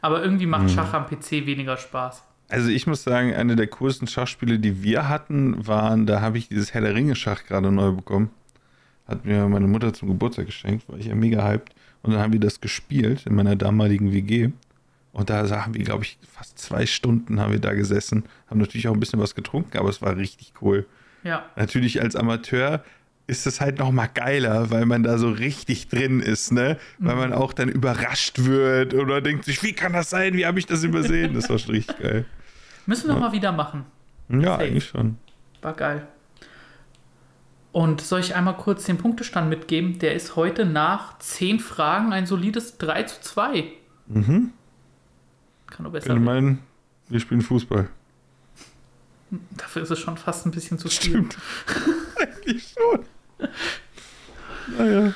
Aber irgendwie macht hm. Schach am PC weniger Spaß. Also ich muss sagen, eine der coolsten Schachspiele, die wir hatten, waren, da habe ich dieses Helle der Ringe Schach gerade neu bekommen. Hat mir meine Mutter zum Geburtstag geschenkt, war ich ja mega hyped. Und dann haben wir das gespielt in meiner damaligen WG. Und da haben wir, glaube ich, fast zwei Stunden haben wir da gesessen. Haben natürlich auch ein bisschen was getrunken, aber es war richtig cool. Ja. Natürlich als Amateur ist es halt noch mal geiler, weil man da so richtig drin ist, ne? Weil man mhm. auch dann überrascht wird oder denkt sich, wie kann das sein? Wie habe ich das übersehen? Das war schon richtig geil. Müssen wir ja. mal wieder machen. Ja, Safe. eigentlich schon. War geil. Und soll ich einmal kurz den Punktestand mitgeben? Der ist heute nach 10 Fragen ein solides 3 zu 2. Mhm. Kann nur besser. Ich meinen, wir spielen Fußball. Dafür ist es schon fast ein bisschen zu viel. Stimmt. Eigentlich schon. Naja.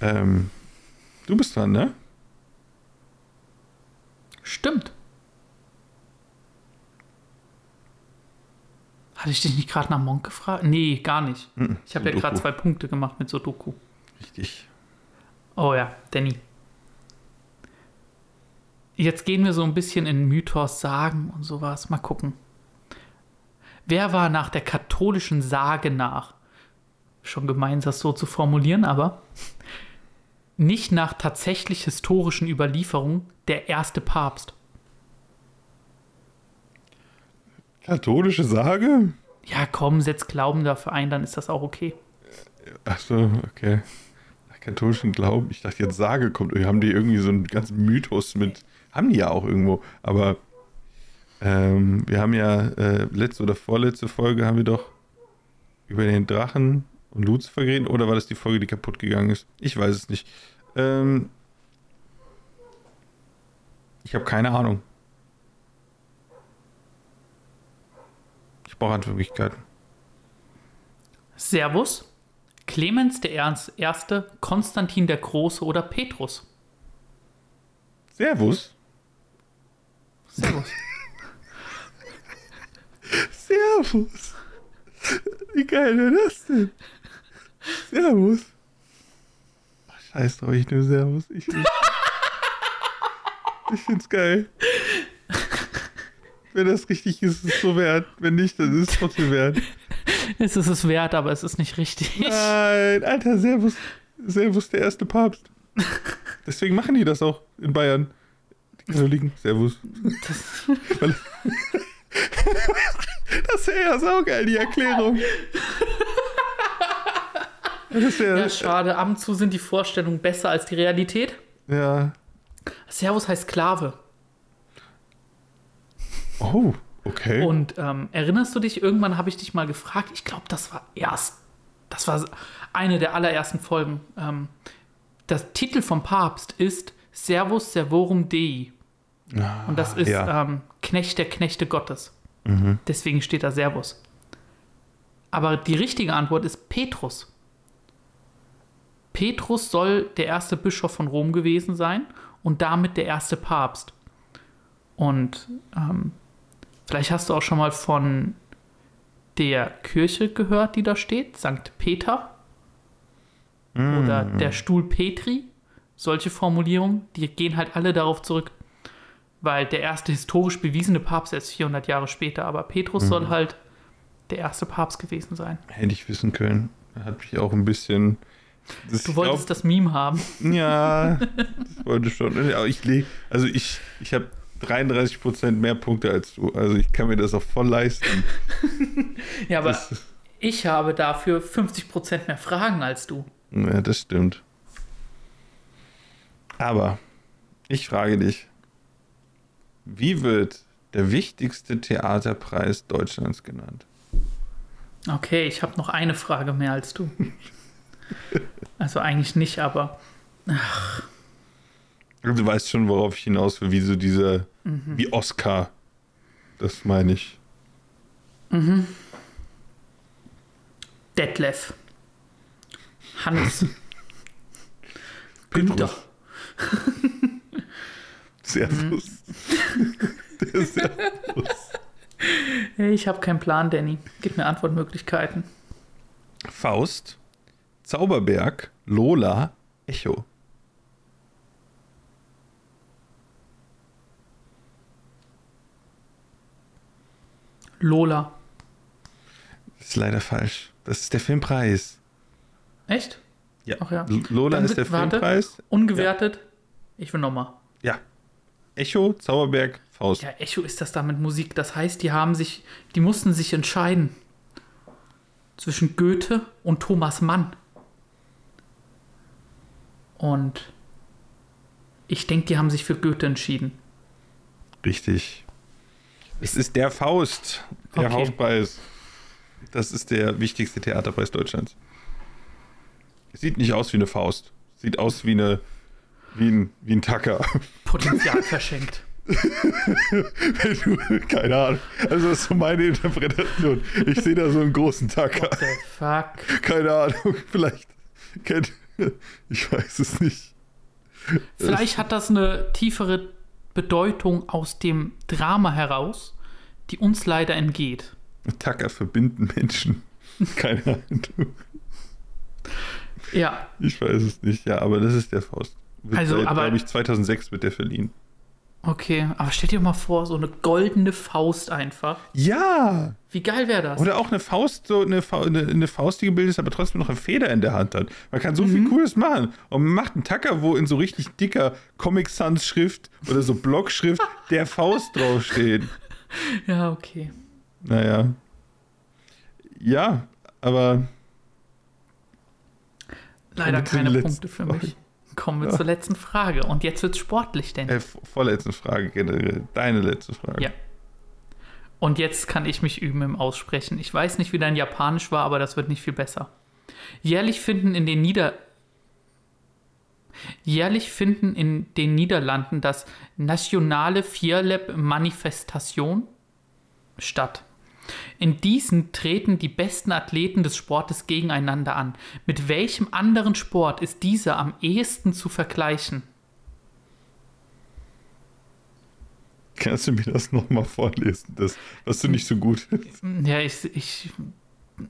Ähm, du bist dran, ne? Stimmt. Hatte ich dich nicht gerade nach Monk gefragt? Nee, gar nicht. Mm -mm, ich habe ja gerade zwei Punkte gemacht mit Sudoku. Richtig. Oh ja, Danny. Jetzt gehen wir so ein bisschen in Mythos, Sagen und sowas. Mal gucken. Wer war nach der katholischen Sage nach, schon gemein, das so zu formulieren, aber nicht nach tatsächlich historischen Überlieferungen der erste Papst? Katholische Sage? Ja, komm, setz Glauben dafür ein, dann ist das auch okay. Ach so, okay. katholischen Glauben. Ich dachte jetzt Sage kommt. Haben die irgendwie so einen ganzen Mythos mit. Haben die ja auch irgendwo. Aber ähm, wir haben ja äh, letzte oder vorletzte Folge haben wir doch über den Drachen und Lucifer geredet. Oder war das die Folge, die kaputt gegangen ist? Ich weiß es nicht. Ähm, ich habe keine Ahnung. Ich brauche Antwortmöglichkeiten. Servus, Clemens der Erste, Konstantin der Große oder Petrus? Servus. Servus. Servus. Wie geil wäre das denn? Servus. Ach, scheiß drauf, ich nehme Servus. Ich, ich, ich find's geil. Wenn das richtig ist, ist es so wert. Wenn nicht, dann ist es trotzdem wert. Es ist es wert, aber es ist nicht richtig. Nein, Alter, Servus. Servus, der erste Papst. Deswegen machen die das auch in Bayern. Katholiken. Servus. Das, das wäre ja saugeil, die Erklärung. Das ja, ja, schade. Ab und zu sind die Vorstellungen besser als die Realität. Ja. Servus heißt Sklave. Oh, okay. Und ähm, erinnerst du dich, irgendwann habe ich dich mal gefragt, ich glaube, das war erst, das war eine der allerersten Folgen. Ähm, der Titel vom Papst ist Servus Servorum Dei. Ah, Und das ist ja. ähm, Knecht der Knechte Gottes. Mhm. Deswegen steht da Servus. Aber die richtige Antwort ist Petrus. Petrus soll der erste Bischof von Rom gewesen sein und damit der erste Papst. Und ähm, vielleicht hast du auch schon mal von der Kirche gehört, die da steht, St. Peter mm. oder der Stuhl Petri. Solche Formulierungen, die gehen halt alle darauf zurück, weil der erste historisch bewiesene Papst ist 400 Jahre später, aber Petrus mm. soll halt der erste Papst gewesen sein. Hätte ich wissen können. Hat mich auch ein bisschen das, du wolltest glaub, das Meme haben. Ja, das wollte ich schon. Ich also ich, ich habe 33% mehr Punkte als du. Also ich kann mir das auch voll leisten. ja, aber das, ich habe dafür 50% mehr Fragen als du. Ja, das stimmt. Aber ich frage dich, wie wird der wichtigste Theaterpreis Deutschlands genannt? Okay, ich habe noch eine Frage mehr als du. Also eigentlich nicht, aber. Ach. Du weißt schon, worauf ich hinaus will, wie so diese, mhm. wie Oscar. Das meine ich. Mhm. Detlef. Hans. Günther. Servus. Der Servus. Hey, ich habe keinen Plan, Danny. Gib mir Antwortmöglichkeiten. Faust. Zauberberg, Lola, Echo. Lola. Das ist leider falsch. Das ist der Filmpreis. Echt? Ja. Ach ja. Lola Dann ist der warte, Filmpreis. Ungewertet. Ja. Ich will nochmal. Ja. Echo, Zauberberg, Faust. Ja, Echo ist das da mit Musik. Das heißt, die haben sich, die mussten sich entscheiden zwischen Goethe und Thomas Mann. Und ich denke, die haben sich für Goethe entschieden. Richtig. Es ist der Faust, der okay. Hauspreis. Das ist der wichtigste Theaterpreis Deutschlands. Sieht nicht aus wie eine Faust. Sieht aus wie eine wie ein, wie ein Tacker. Potenzial verschenkt. Keine Ahnung. Also das ist so meine Interpretation. Ich sehe da so einen großen Tacker. What the fuck? Keine Ahnung. Vielleicht kennt ich weiß es nicht. Vielleicht hat das eine tiefere Bedeutung aus dem Drama heraus, die uns leider entgeht. Tacker verbinden Menschen. Keine Ahnung. Ja. Ich weiß es nicht, ja, aber das ist der Faust. Wird also, glaube ich, 2006 wird der verliehen. Okay, aber stell dir mal vor, so eine goldene Faust einfach. Ja! Wie geil wäre das? Oder auch eine Faust, so eine, eine, eine, Faust, die gebildet ist, aber trotzdem noch eine Feder in der Hand hat. Man kann so mhm. viel Cooles machen. Und man macht einen Tacker, wo in so richtig dicker Comic Sans Schrift oder so Blockschrift der Faust draufsteht. Ja, okay. Naja. Ja, aber Leider keine Punkte für mich. Kommen wir ja. zur letzten Frage. Und jetzt wird es sportlich, denn. Äh, vorletzte Frage generell. Deine letzte Frage. Ja. Und jetzt kann ich mich üben im Aussprechen. Ich weiß nicht, wie dein Japanisch war, aber das wird nicht viel besser. Jährlich finden in den Nieder Jährlich finden in den Niederlanden das Nationale Vierlab Manifestation statt. In diesen treten die besten Athleten des Sportes gegeneinander an. Mit welchem anderen Sport ist dieser am ehesten zu vergleichen? Kannst du mir das nochmal vorlesen, das, was du nicht so gut ist? Ja, ich, ich,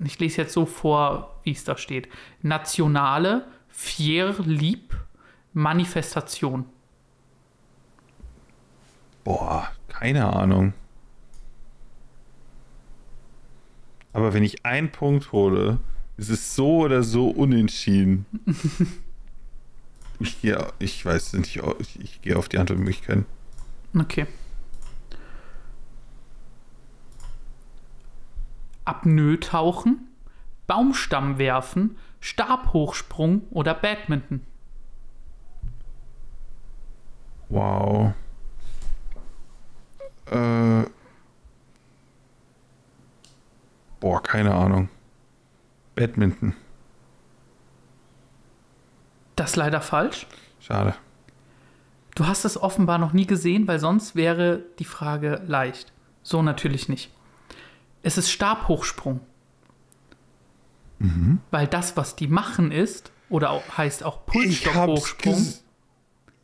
ich lese jetzt so vor, wie es da steht. Nationale Vierlieb Manifestation. Boah, keine Ahnung. Aber wenn ich einen Punkt hole, ist es so oder so unentschieden. ich, gehe, ich weiß nicht, ich, ich gehe auf die Antwortmöglichkeiten. Okay. Apnoe-Tauchen, Baumstamm werfen, Stabhochsprung oder Badminton. Wow. Äh. Boah, keine Ahnung. Badminton. Das ist leider falsch. Schade. Du hast es offenbar noch nie gesehen, weil sonst wäre die Frage leicht. So natürlich nicht. Es ist Stabhochsprung. Mhm. Weil das, was die machen, ist, oder auch, heißt auch Pulsstockhochsprung.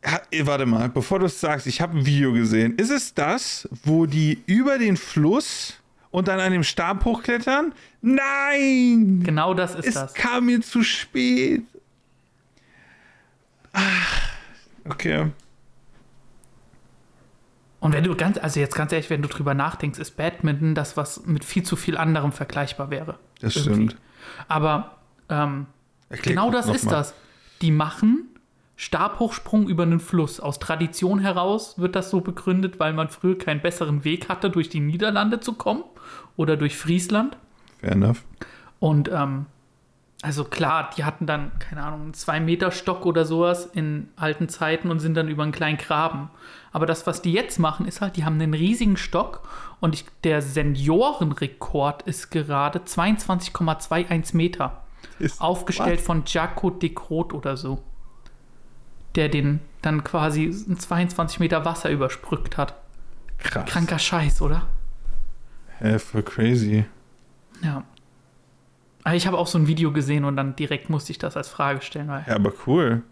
Ja, warte mal, bevor du es sagst, ich habe ein Video gesehen. Ist es das, wo die über den Fluss und dann an dem Stab hochklettern? Nein! Genau das ist es das. Es kam mir zu spät. Ach, okay. Und wenn du ganz, also jetzt ganz ehrlich, wenn du drüber nachdenkst, ist Badminton das, was mit viel zu viel anderem vergleichbar wäre. Das irgendwie. stimmt. Aber ähm, genau das ist mal. das. Die machen Stabhochsprung über einen Fluss. Aus Tradition heraus wird das so begründet, weil man früher keinen besseren Weg hatte, durch die Niederlande zu kommen oder durch Friesland. Fair enough. Und ähm, also klar, die hatten dann, keine Ahnung, einen 2-Meter-Stock oder sowas in alten Zeiten und sind dann über einen kleinen Graben. Aber das, was die jetzt machen, ist halt, die haben einen riesigen Stock und ich, der Seniorenrekord ist gerade 22,21 Meter. Ist aufgestellt was? von Jaco de Groot oder so. Der den dann quasi 22 Meter Wasser übersprückt hat. Krass. Kranker Scheiß, oder? Hä, hey, voll crazy. Ja. Ah, ich habe auch so ein Video gesehen und dann direkt musste ich das als Frage stellen. ja, aber cool.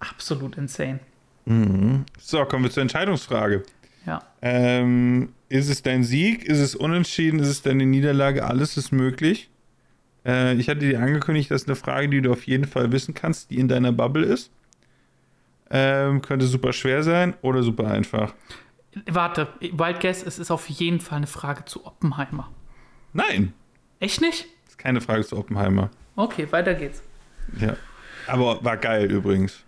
Absolut insane. Mhm. So, kommen wir zur Entscheidungsfrage. Ja. Ähm, ist es dein Sieg? Ist es unentschieden? Ist es deine Niederlage? Alles ist möglich. Äh, ich hatte dir angekündigt, das ist eine Frage, die du auf jeden Fall wissen kannst, die in deiner Bubble ist. Ähm, könnte super schwer sein oder super einfach. Warte, Wild Guess, es ist auf jeden Fall eine Frage zu Oppenheimer. Nein. Echt nicht? ist keine Frage zu Oppenheimer. Okay, weiter geht's. Ja. Aber war geil übrigens.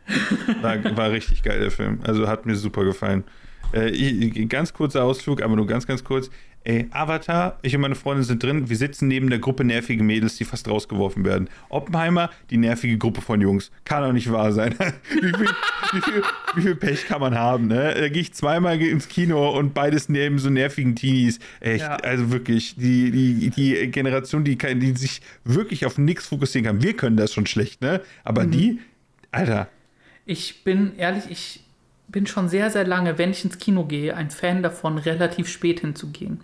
War, war richtig geil, der Film. Also hat mir super gefallen. Äh, ganz kurzer Ausflug, aber nur ganz, ganz kurz. Ey, Avatar, ich und meine Freundin sind drin. Wir sitzen neben der Gruppe nervige Mädels, die fast rausgeworfen werden. Oppenheimer, die nervige Gruppe von Jungs. Kann doch nicht wahr sein. wie, viel, wie, viel, wie, viel, Pech kann man haben, ne? Da gehe ich zweimal ins Kino und beides neben so nervigen Teenies. Echt, ja. also wirklich, die, die, die Generation, die, kann, die sich wirklich auf nichts fokussieren kann. Wir können das schon schlecht, ne? Aber mhm. die, Alter. Ich bin ehrlich, ich bin schon sehr, sehr lange, wenn ich ins Kino gehe, ein Fan davon, relativ spät hinzugehen.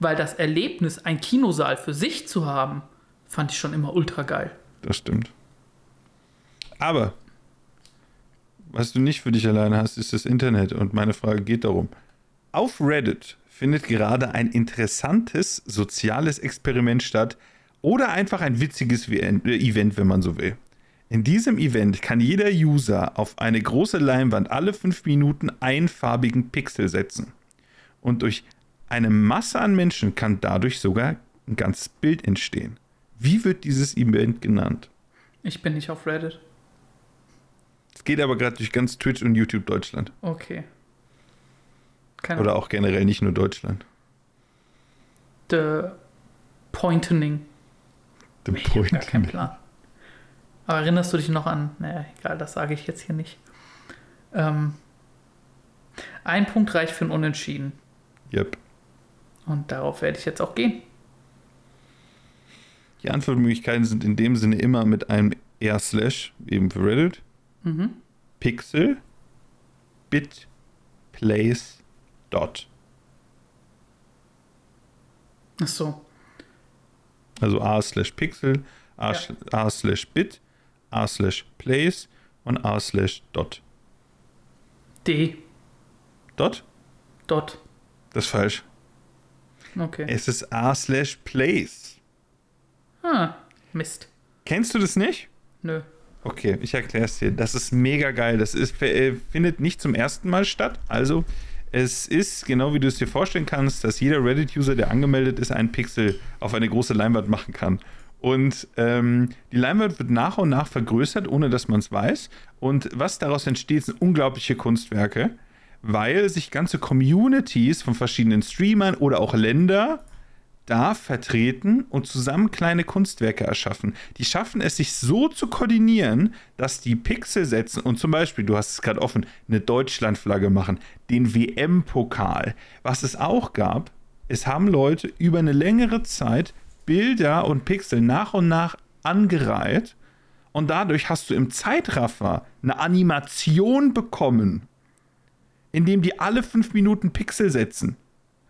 Weil das Erlebnis, ein Kinosaal für sich zu haben, fand ich schon immer ultra geil. Das stimmt. Aber was du nicht für dich alleine hast, ist das Internet. Und meine Frage geht darum. Auf Reddit findet gerade ein interessantes soziales Experiment statt oder einfach ein witziges Event, wenn man so will. In diesem Event kann jeder User auf eine große Leinwand alle fünf Minuten einfarbigen Pixel setzen. Und durch eine Masse an Menschen kann dadurch sogar ein ganzes Bild entstehen. Wie wird dieses Event genannt? Ich bin nicht auf Reddit. Es geht aber gerade durch ganz Twitch und YouTube Deutschland. Okay. Keine Oder auch generell nicht nur Deutschland. The Pointening. The Pointening. Kein Plan. Aber erinnerst du dich noch an? Naja, egal, das sage ich jetzt hier nicht. Ähm, ein Punkt reicht für ein Unentschieden. Yep. Und darauf werde ich jetzt auch gehen. Die Antwortmöglichkeiten sind in dem Sinne immer mit einem R-Slash, eben für Reddit, Mhm. Pixel, Bit, Place, Dot. Ach so. Also A slash Pixel, A, Ja. A slash Bit, A slash Place und A slash Dot. D. Dot? Dot. Das ist falsch. Okay. Es ist A slash Place. Ah, Mist. Kennst du das nicht? Nö. Okay, ich erkläre es dir. Das ist mega geil. Das ist, äh, findet nicht zum ersten Mal statt. Also, es ist, genau wie du es dir vorstellen kannst, dass jeder Reddit-User, der angemeldet ist, einen Pixel auf eine große Leinwand machen kann. Und ähm, die Leinwand wird nach und nach vergrößert, ohne dass man es weiß. Und was daraus entsteht, sind unglaubliche Kunstwerke, weil sich ganze Communities von verschiedenen Streamern oder auch Länder da vertreten und zusammen kleine Kunstwerke erschaffen. Die schaffen es, sich so zu koordinieren, dass die Pixel setzen und zum Beispiel, du hast es gerade offen, eine Deutschlandflagge machen, den WM-Pokal. Was es auch gab, es haben Leute über eine längere Zeit Bilder und Pixel nach und nach angereiht und dadurch hast du im Zeitraffer eine Animation bekommen, in dem die alle fünf Minuten Pixel setzen.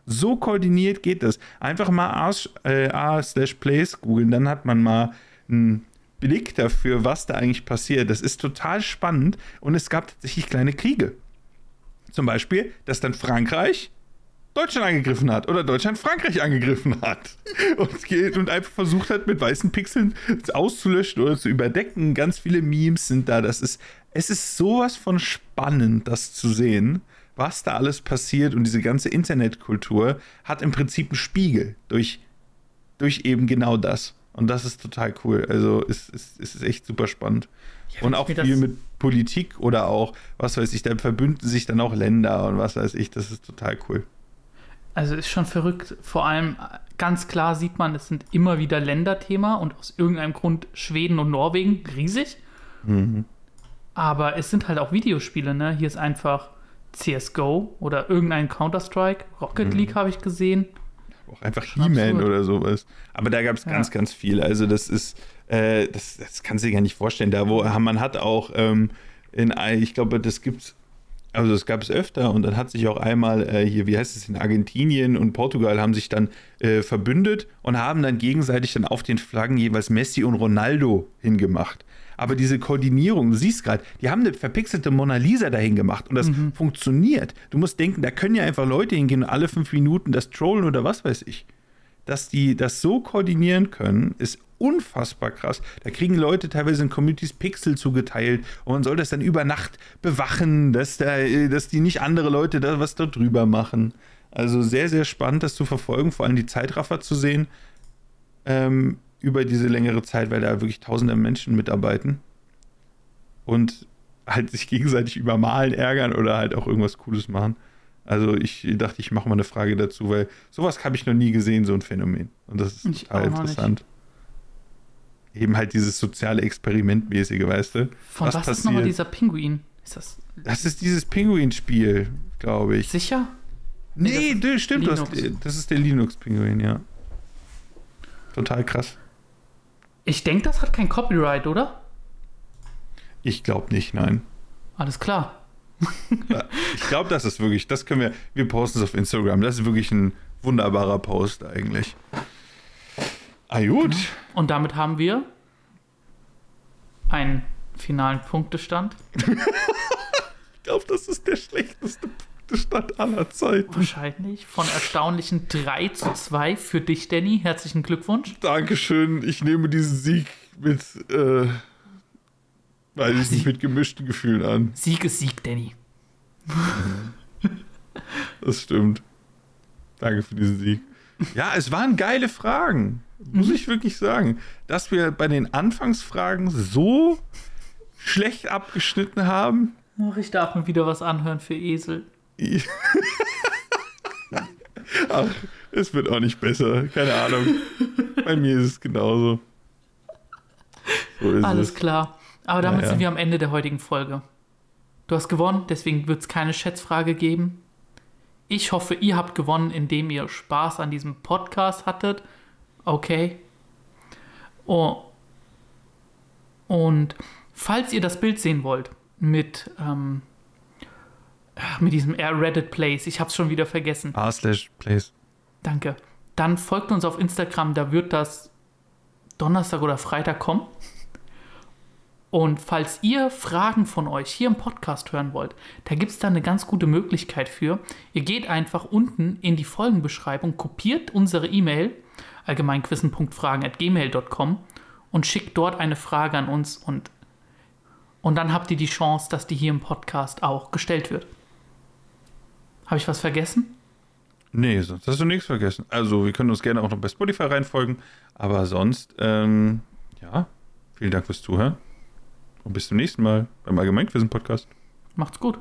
So koordiniert geht das. Einfach mal äh, A slash Plays googeln, dann hat man mal einen Blick dafür, was da eigentlich passiert. Das ist total spannend und es gab tatsächlich kleine Kriege. Zum Beispiel, dass dann Frankreich Deutschland angegriffen hat oder Deutschland Frankreich angegriffen hat und, geht und einfach versucht hat, mit weißen Pixeln auszulöschen oder zu überdecken. Ganz viele Memes sind da. Das ist, es ist sowas von spannend, das zu sehen, was da alles passiert und diese ganze Internetkultur hat im Prinzip einen Spiegel durch, durch eben genau das. Und das ist total cool. Also es, es, es ist echt super spannend. Ja, und auch viel mit Politik oder auch, was weiß ich, da verbünden sich dann auch Länder und was weiß ich. Das ist total cool. Also ist schon verrückt. Vor allem ganz klar sieht man, es sind immer wieder Länderthema und aus irgendeinem Grund Schweden und Norwegen riesig. Mhm. Aber es sind halt auch Videospiele, ne? Hier ist einfach CSGO oder irgendein Counter-Strike. Rocket Mhm. League habe ich gesehen. Auch einfach He-Man oder sowas. Aber da gab es Ja. ganz, ganz viel. Also das ist, äh, das, das kannst du dir gar nicht vorstellen. Da wo man hat auch ähm, in, ich glaube, das gibt's, also das gab es öfter und dann hat sich auch einmal äh, hier, wie heißt es, in Argentinien und Portugal haben sich dann äh, verbündet und haben dann gegenseitig dann auf den Flaggen jeweils Messi und Ronaldo hingemacht. Aber diese Koordinierung, du siehst gerade, die haben eine verpixelte Mona Lisa dahin gemacht und das funktioniert. Du musst denken, da können ja einfach Leute hingehen und alle fünf Minuten das trollen oder was weiß ich. Dass die das so koordinieren können, ist unfassbar krass. Da kriegen Leute teilweise in Communities Pixel zugeteilt und man soll das dann über Nacht bewachen, dass, da, dass die nicht andere Leute da was da drüber machen. Also sehr, sehr spannend, das zu verfolgen, vor allem die Zeitraffer zu sehen ähm, über diese längere Zeit, weil da wirklich tausende Menschen mitarbeiten und halt sich gegenseitig übermalen, ärgern oder halt auch irgendwas Cooles machen. Also ich dachte, ich mache mal eine Frage dazu, weil sowas habe ich noch nie gesehen, so ein Phänomen. Und das ist Ich total noch nicht. interessant. Eben halt dieses soziale Experimentmäßige, weißt du? Von was, ist nochmal dieser Pinguin? Ist das Das ist dieses Pinguin-Spiel, glaube ich. sicher? Nee, das das stimmt, das, das ist der Linux-Pinguin, ja. Total krass. Ich denke, das hat kein Copyright, oder? Ich glaube nicht, nein. Alles klar. Ich glaube, das ist wirklich, das können wir, wir posten es auf Instagram. Das ist wirklich ein wunderbarer Post eigentlich. Ah, gut. Und damit haben wir einen finalen Punktestand. Ich glaube, das ist der schlechteste Punktestand aller Zeiten. Wahrscheinlich von erstaunlichen 3 zu 2 für dich, Danny. Herzlichen Glückwunsch. Dankeschön. Ich nehme diesen Sieg mit, äh, weiß ich nicht, mit gemischten Gefühlen an. Sieg ist Sieg, Danny. Das stimmt. Danke für diesen Sieg. Ja, es waren geile Fragen. Muss ich wirklich sagen. Dass wir bei den Anfangsfragen so schlecht abgeschnitten haben. Ach, ich darf mir wieder was anhören für Esel. Ach, es wird auch nicht besser. Keine Ahnung. Bei mir ist es genauso. So Alles es. klar. Aber damit ja, ja. sind wir am Ende der heutigen Folge. Du hast gewonnen, deswegen wird es keine Schätzfrage geben. Ich hoffe, ihr habt gewonnen, indem ihr Spaß an diesem Podcast hattet. Okay. Oh. Und falls ihr das Bild sehen wollt mit, ähm, mit diesem Air Reddit Place, ich hab's schon wieder vergessen. R slash Place. Danke. Dann folgt uns auf Instagram, da wird das Donnerstag oder Freitag kommen. Und falls ihr Fragen von euch hier im Podcast hören wollt, da gibt es da eine ganz gute Möglichkeit für. Ihr geht einfach unten in die Folgenbeschreibung, kopiert unsere E-Mail allgemeinquissen.fragen.gmail.com und schickt dort eine Frage an uns und, und dann habt ihr die Chance, dass die hier im Podcast auch gestellt wird. Habe ich was vergessen? Nee, sonst hast du nichts vergessen. Also, wir können uns gerne auch noch bei Spotify reinfolgen, aber sonst, ähm, ja, vielen Dank fürs Zuhören und bis zum nächsten Mal beim Allgemeinquissen-Podcast. Macht's gut.